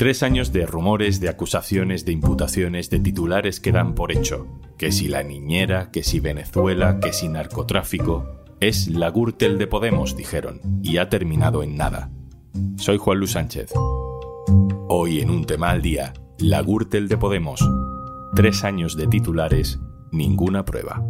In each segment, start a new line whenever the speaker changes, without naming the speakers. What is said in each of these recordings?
Tres años de rumores, de acusaciones, de imputaciones, de titulares que dan por hecho. Que si la niñera, que si Venezuela, que si narcotráfico. Es la Gürtel de Podemos, dijeron, y ha terminado en nada. Soy Juan Luis Sánchez. Hoy en un tema al día, la Gürtel de Podemos. Tres años de titulares, ninguna prueba.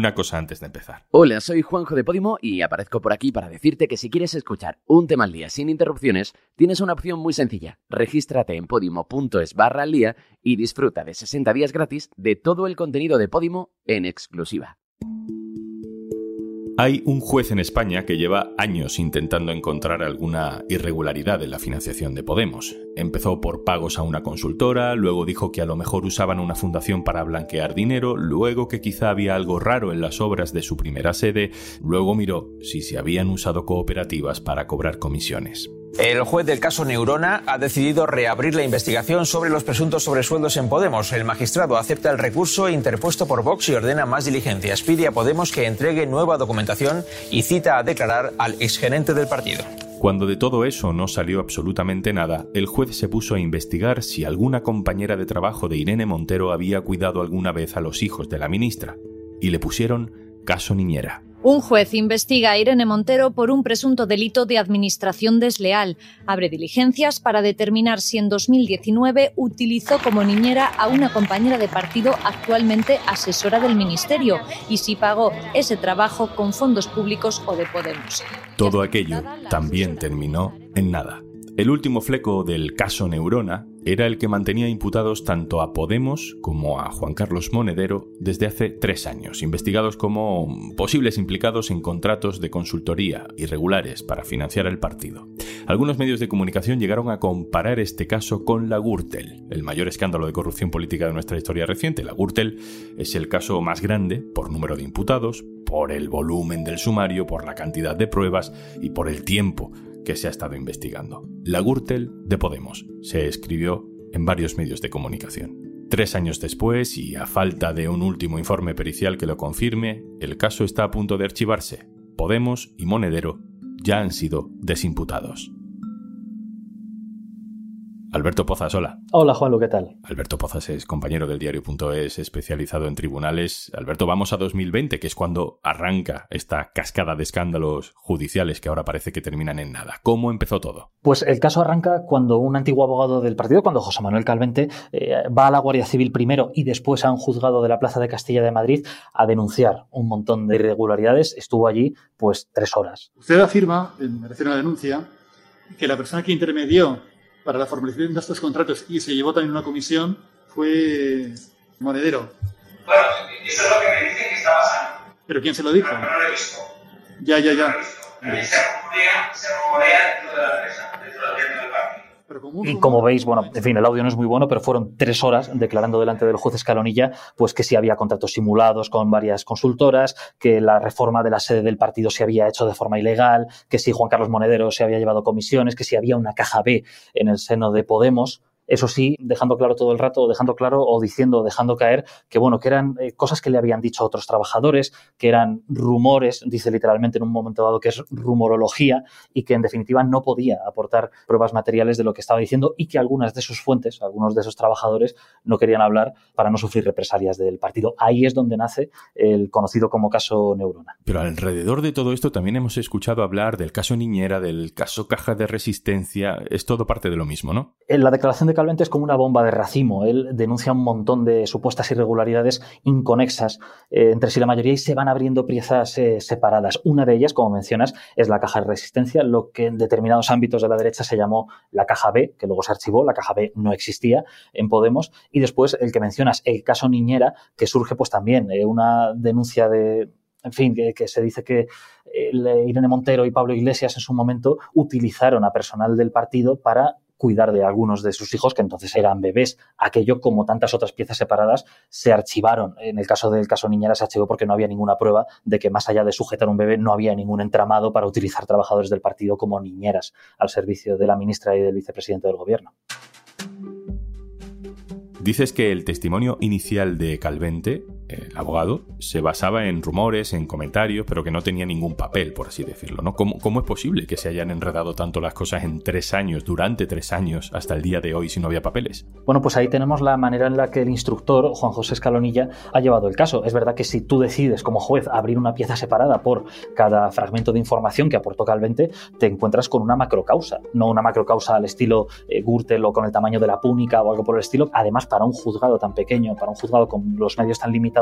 Una cosa antes de empezar.
Hola, soy Juanjo de Podimo y aparezco por aquí para decirte que si quieres escuchar un tema al día sin interrupciones, tienes una opción muy sencilla. Regístrate en podimo.es barra al día y disfruta de 60 días gratis de todo el contenido de Podimo en exclusiva.
Hay un juez en España que lleva años intentando encontrar alguna irregularidad en la financiación de Podemos. Empezó por pagos a una consultora, luego dijo que a lo mejor usaban una fundación para blanquear dinero, luego que quizá había algo raro en las obras de su primera sede, luego miró si se habían usado cooperativas para cobrar comisiones.
El juez del caso Neurona ha decidido reabrir la investigación sobre los presuntos sobresueldos en Podemos. El magistrado acepta el recurso interpuesto por Vox y ordena más diligencias. Pide a Podemos que entregue nueva documentación y cita a declarar al exgerente del partido.
Cuando de todo eso no salió absolutamente nada, el juez se puso a investigar si alguna compañera de trabajo de Irene Montero había cuidado alguna vez a los hijos de la ministra. Y le pusieron caso niñera.
Un juez investiga a Irene Montero por un presunto delito de administración desleal. Abre diligencias para determinar si en 2019 utilizó como niñera a una compañera de partido actualmente asesora del Ministerio y si pagó ese trabajo con fondos públicos o de Podemos.
Todo aquello también terminó en nada. El último fleco del caso Neurona era el que mantenía imputados tanto a Podemos como a Juan Carlos Monedero desde hace tres años, investigados como posibles implicados en contratos de consultoría irregulares para financiar el partido. Algunos medios de comunicación llegaron a comparar este caso con la Gürtel, el mayor escándalo de corrupción política de nuestra historia reciente. La Gürtel es el caso más grande por número de imputados, por el volumen del sumario, por la cantidad de pruebas y por el tiempo que se ha estado investigando. La Gürtel de Podemos se escribió en varios medios de comunicación. Tres años después, y a falta de un último informe pericial que lo confirme, el caso está a punto de archivarse. Podemos y Monedero ya han sido desimputados. Alberto Pozas, hola.
Hola Juanlu, ¿qué tal?
Alberto Pozas es compañero del diario.es especializado en tribunales. Alberto, vamos a 2020, que es cuando arranca esta cascada de escándalos judiciales que ahora parece que terminan en nada. ¿Cómo empezó todo?
Pues el caso arranca cuando un antiguo abogado del partido, cuando José Manuel Calvente, eh, va a la Guardia Civil primero y después a un juzgado de la Plaza de Castilla de Madrid a denunciar un montón de irregularidades. Estuvo allí pues tres horas.
Usted afirma, en merecer una denuncia, que la persona que intermedió para la formalización de estos contratos y se llevó también una comisión fue Monedero.
Bueno, eso es lo que me dicen que está pasando.
¿Pero quién se lo dijo?
Pero no lo he visto.
Ya, ya, ya.
No se rumorea, se rumorea dentro de la empresa, dentro gobierno del partido.
Y como veis, bueno, en fin, el audio no es muy bueno, pero fueron tres horas declarando delante del juez Escalonilla, pues que sí había contratos simulados con varias consultoras, que la reforma de la sede del partido se había hecho de forma ilegal, que si Juan Carlos Monedero se había llevado comisiones, que si había una caja B en el seno de Podemos. Eso sí, dejando claro todo el rato, dejando claro o diciendo, dejando caer que, bueno, que eran eh, cosas que le habían dicho a otros trabajadores, que eran rumores, dice literalmente en un momento dado que es rumorología y que en definitiva no podía aportar pruebas materiales de lo que estaba diciendo y que algunas de sus fuentes, algunos de esos trabajadores no querían hablar para no sufrir represalias del partido. Ahí es donde nace el conocido como caso Neurona.
Pero alrededor de todo esto también hemos escuchado hablar del caso Niñera, del caso Caja de Resistencia. Es todo parte de lo mismo, ¿no?
En la declaración de es como una bomba de racimo. Él denuncia un montón de supuestas irregularidades inconexas eh, entre sí la mayoría y se van abriendo piezas eh, separadas. Una de ellas, como mencionas, es la caja de resistencia, lo que en determinados ámbitos de la derecha se llamó la caja B, que luego se archivó. La caja B no existía en Podemos. Y después el que mencionas, el caso Niñera, que surge pues también eh, una denuncia de, en fin, que, que, se dice que Irene Montero y Pablo Iglesias en su momento utilizaron a personal del partido para cuidar de algunos de sus hijos, que entonces eran bebés. Aquello, como tantas otras piezas separadas, se archivaron. En el caso del caso Niñera se archivó porque no había ninguna prueba de que más allá de sujetar un bebé no había ningún entramado para utilizar trabajadores del partido como niñeras al servicio de la ministra y del vicepresidente del gobierno.
Dices que el testimonio inicial de Calvente el abogado, se basaba en rumores, en comentarios, pero que no tenía ningún papel, por así decirlo. ¿no? ¿Cómo, ¿Cómo es posible que se hayan enredado tanto las cosas en tres años, durante tres años, hasta el día de hoy, si no había papeles?
Bueno, pues ahí tenemos la manera en la que el instructor, Juan José Escalonilla, ha llevado el caso. Es verdad que si tú decides como juez abrir una pieza separada por cada fragmento de información que aportó Calvente, te encuentras con una macrocausa, no una macrocausa al estilo eh, Gürtel o con el tamaño de la púnica o algo por el estilo. Además, para un juzgado tan pequeño, para un juzgado con los medios tan limitados,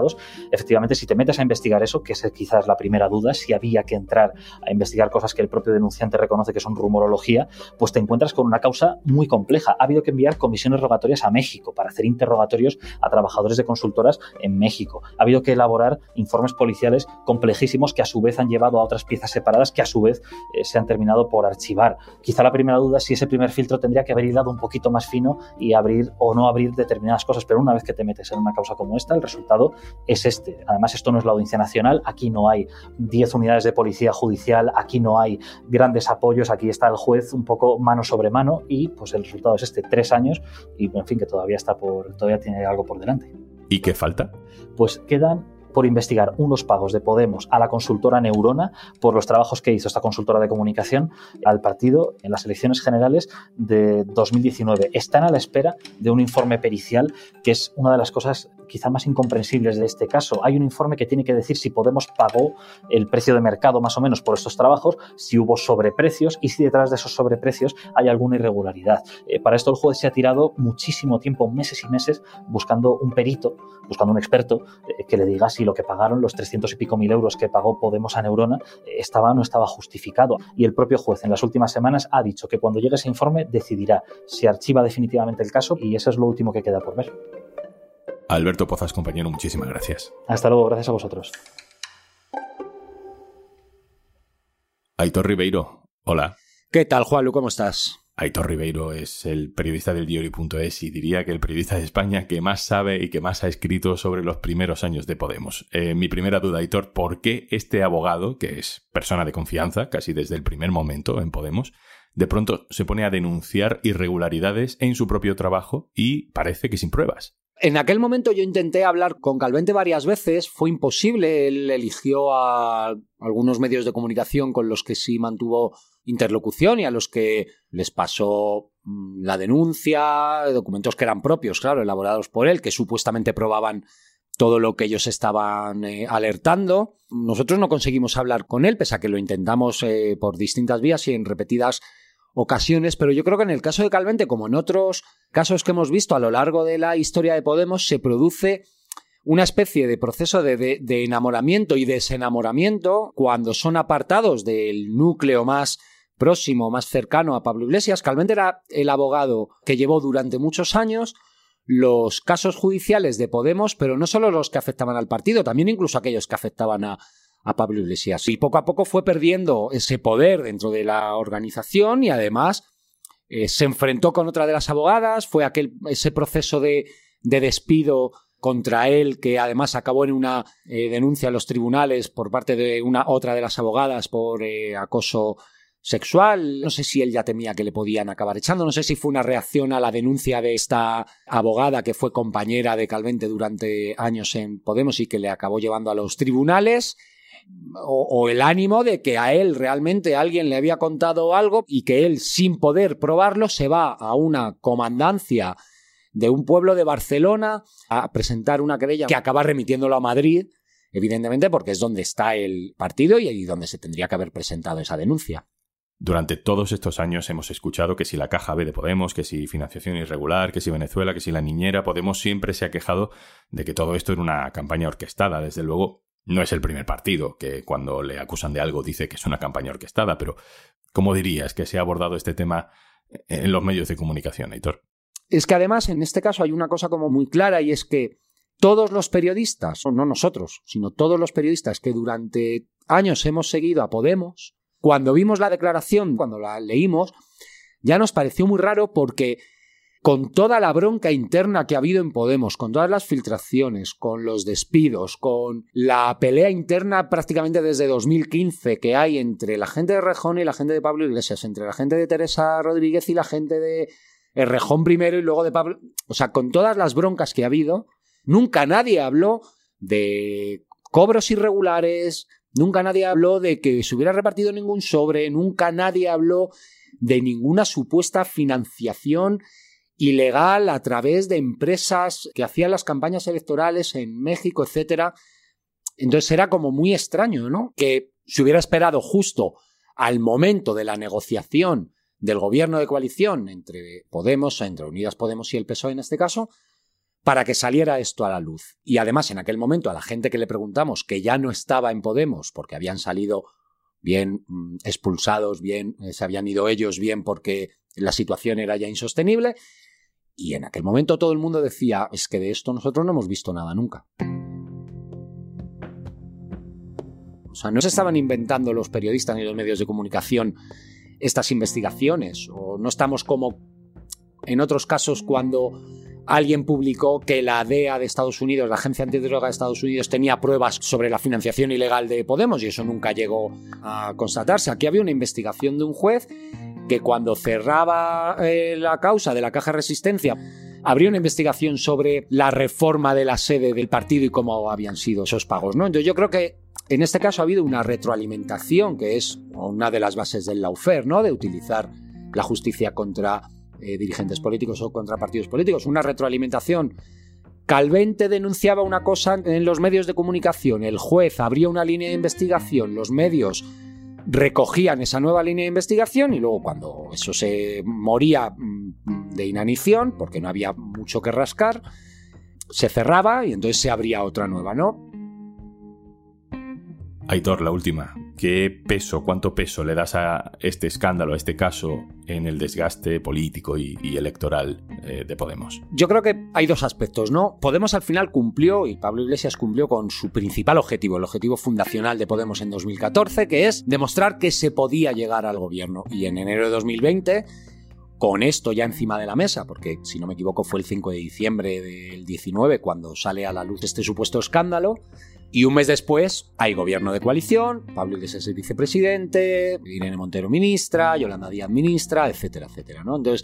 efectivamente, si te metes a investigar eso, que es quizás la primera duda, si había que entrar a investigar cosas que el propio denunciante reconoce que son rumorología, pues te encuentras con una causa muy compleja. Ha habido que enviar comisiones rogatorias a México para hacer interrogatorios a trabajadores de consultoras en México. Ha habido que elaborar informes policiales complejísimos que a su vez han llevado a otras piezas separadas que a su vez eh, se han terminado por archivar. Quizá la primera duda es si ese primer filtro tendría que haber hilado un poquito más fino y abrir o no abrir determinadas cosas, pero una vez que te metes en una causa como esta, el resultado es este. Además, esto no es la Audiencia Nacional, aquí no hay 10 unidades de policía judicial, aquí no hay grandes apoyos, aquí está el juez un poco mano sobre mano y pues el resultado es este, tres años y en fin, que todavía está por, todavía tiene algo por delante.
¿Y qué falta?
Pues quedan por investigar unos pagos de Podemos a la consultora Neurona por los trabajos que hizo esta consultora de comunicación al partido en las elecciones generales de 2019. Están a la espera de un informe pericial que es una de las cosas quizá más incomprensibles de este caso. Hay un informe que tiene que decir si Podemos pagó el precio de mercado más o menos por estos trabajos, si hubo sobreprecios y si detrás de esos sobreprecios hay alguna irregularidad. Eh, para esto el juez se ha tirado muchísimo tiempo, meses y meses, buscando un perito, buscando un experto eh, que le diga si lo que pagaron, los 300 y pico mil euros que pagó Podemos a Neurona, eh, estaba o no estaba justificado. Y el propio juez en las últimas semanas ha dicho que cuando llegue ese informe decidirá si archiva definitivamente el caso y eso es lo último que queda por ver.
Alberto Pozas, compañero, muchísimas gracias.
Hasta luego, gracias a vosotros.
Aitor Ribeiro, hola.
¿Qué tal, Juanlu? ¿Cómo estás?
Aitor Ribeiro es el periodista del diario.es y diría que el periodista de España que más sabe y que más ha escrito sobre los primeros años de Podemos. Eh, mi primera duda, Aitor, ¿por qué este abogado, que es persona de confianza casi desde el primer momento en Podemos, de pronto se pone a denunciar irregularidades en su propio trabajo y parece que sin pruebas?
En aquel momento yo intenté hablar con Calvente varias veces, fue imposible, él eligió a algunos medios de comunicación con los que sí mantuvo interlocución y a los que les pasó mm, la denuncia, documentos que eran propios, claro, elaborados por él, que supuestamente probaban todo lo que ellos estaban eh, alertando. Nosotros no conseguimos hablar con él, pese a que lo intentamos eh, por distintas vías y en repetidas ocasiones, pero yo creo que en el caso de Calvente, como en otros casos que hemos visto a lo largo de la historia de Podemos, se produce una especie de proceso de, enamoramiento y desenamoramiento cuando son apartados del núcleo más próximo, más cercano a Pablo Iglesias. Calvente era el abogado que llevó durante muchos años los casos judiciales de Podemos, pero no solo los que afectaban al partido, también incluso aquellos que afectaban a, a Pablo Iglesias. Y poco a poco fue perdiendo ese poder dentro de la organización y además eh, se enfrentó con otra de las abogadas, fue aquel, ese proceso de, despido contra él, que además acabó en una eh, denuncia a los tribunales por parte de una otra de las abogadas por eh, acoso sexual. No sé si él ya temía que le podían acabar echando, no sé si fue una reacción a la denuncia de esta abogada que fue compañera de Calvente durante años en Podemos y que le acabó llevando a los tribunales o, el ánimo de que a él realmente alguien le había contado algo y que él, sin poder probarlo, se va a una comandancia de un pueblo de Barcelona a presentar una querella que acaba remitiéndolo a Madrid, evidentemente porque es donde está el partido y ahí donde se tendría que haber presentado esa denuncia.
Durante todos estos años hemos escuchado que si la caja B de Podemos, que si financiación irregular, que si Venezuela, que si la niñera, Podemos siempre se ha quejado de que todo esto era una campaña orquestada. Desde luego, no es el primer partido que cuando le acusan de algo dice que es una campaña orquestada, pero ¿cómo dirías que se ha abordado este tema en los medios de comunicación, Heitor?
Es que además en este caso hay una cosa como muy clara y es que todos los periodistas, no nosotros, sino todos los periodistas que durante años hemos seguido a Podemos, cuando vimos la declaración, cuando la leímos, ya nos pareció muy raro porque con toda la bronca interna que ha habido en Podemos, con todas las filtraciones, con los despidos, con la pelea interna prácticamente desde 2015 que hay entre la gente de Rejón y la gente de Pablo Iglesias, entre la gente de Teresa Rodríguez y la gente de Rejón primero y luego de Pablo, o sea, con todas las broncas que ha habido, nunca nadie habló de cobros irregulares, nunca nadie habló de que se hubiera repartido ningún sobre, nunca nadie habló de ninguna supuesta financiación ilegal a través de empresas que hacían las campañas electorales en México, etcétera. Entonces era como muy extraño, ¿no? Que se hubiera esperado justo al momento de la negociación del gobierno de coalición entre Podemos, entre Unidas Podemos y el PSOE en este caso, para que saliera esto a la luz. Y además, en aquel momento, a la gente que le preguntamos que ya no estaba en Podemos porque habían salido bien mm, expulsados, bien eh, se habían ido ellos, bien porque la situación era ya insostenible, y en aquel momento todo el mundo decía, es que de esto nosotros no hemos visto nada nunca. O sea, no se estaban inventando los periodistas ni los medios de comunicación estas investigaciones, o no estamos como en otros casos cuando alguien publicó que la DEA de Estados Unidos, la Agencia Antidroga de Estados Unidos, tenía pruebas sobre la financiación ilegal de Podemos y eso nunca llegó a constatarse. Aquí había una investigación de un juez que cuando cerraba eh, la causa de la caja resistencia, habría una investigación sobre la reforma de la sede del partido y cómo habían sido esos pagos. ¿no? Entonces yo creo que en este caso ha habido una retroalimentación, que es una de las bases del lawfare, ¿no? de utilizar la justicia contra eh, dirigentes políticos o contra partidos políticos. Una retroalimentación. Calvente denunciaba una cosa en los medios de comunicación, el juez abría una línea de investigación, los medios recogían esa nueva línea de investigación y luego cuando eso se moría mm, de inanición, porque no había mucho que rascar, se cerraba y entonces se abría otra nueva, ¿no?
Aitor, la última. ¿Qué peso, cuánto peso le das a este escándalo, a este caso, en el desgaste político y, electoral eh, de Podemos?
Yo creo que hay dos aspectos, ¿no? Podemos al final cumplió, y Pablo Iglesias cumplió con su principal objetivo, el objetivo fundacional de Podemos en 2014, que es demostrar que se podía llegar al gobierno. Y en enero de 2020 con esto ya encima de la mesa, porque si no me equivoco fue el 5 de diciembre del 19 cuando sale a la luz este supuesto escándalo, y un mes después hay gobierno de coalición, Pablo Iglesias es vicepresidente, Irene Montero ministra, Yolanda Díaz ministra, etcétera, etcétera. Entonces,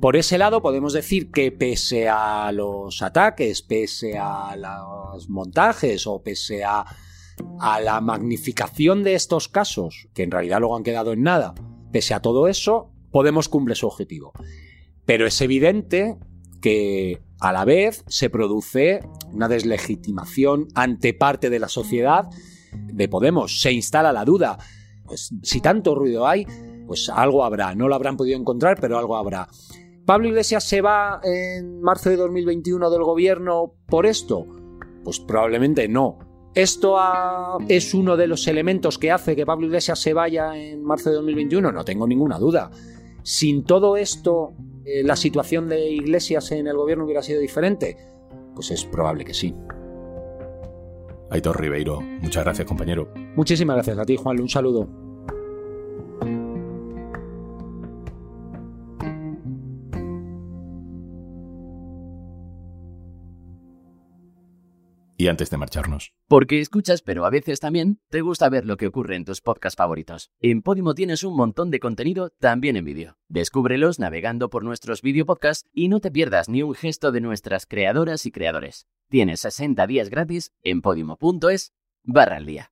por ese lado podemos decir que pese a los ataques, pese a los montajes o pese a, a la magnificación de estos casos, que en realidad luego han quedado en nada, pese a todo eso, Podemos cumple su objetivo. Pero es evidente que a la vez se produce una deslegitimación ante parte de la sociedad de Podemos. Se instala la duda. Pues si tanto ruido hay, pues algo habrá. No lo habrán podido encontrar, pero algo habrá. ¿Pablo Iglesias se va en marzo de 2021 del gobierno por esto? Pues probablemente no. ¿Esto es uno de los elementos que hace que Pablo Iglesias se vaya en marzo de 2021? No tengo ninguna duda. Sin todo esto, eh, ¿la situación de Iglesias en el gobierno hubiera sido diferente? Pues es probable que sí.
Aitor Ribeiro, muchas gracias compañero.
Muchísimas gracias a ti, Juan. Un saludo.
Y antes de marcharnos.
Porque escuchas, pero a veces también te gusta ver lo que ocurre en tus podcasts favoritos. En Podimo tienes un montón de contenido también en vídeo. Descúbrelos navegando por nuestros video podcasts y no te pierdas ni un gesto de nuestras creadoras y creadores. Tienes 60 días gratis en podimo.es barra al día.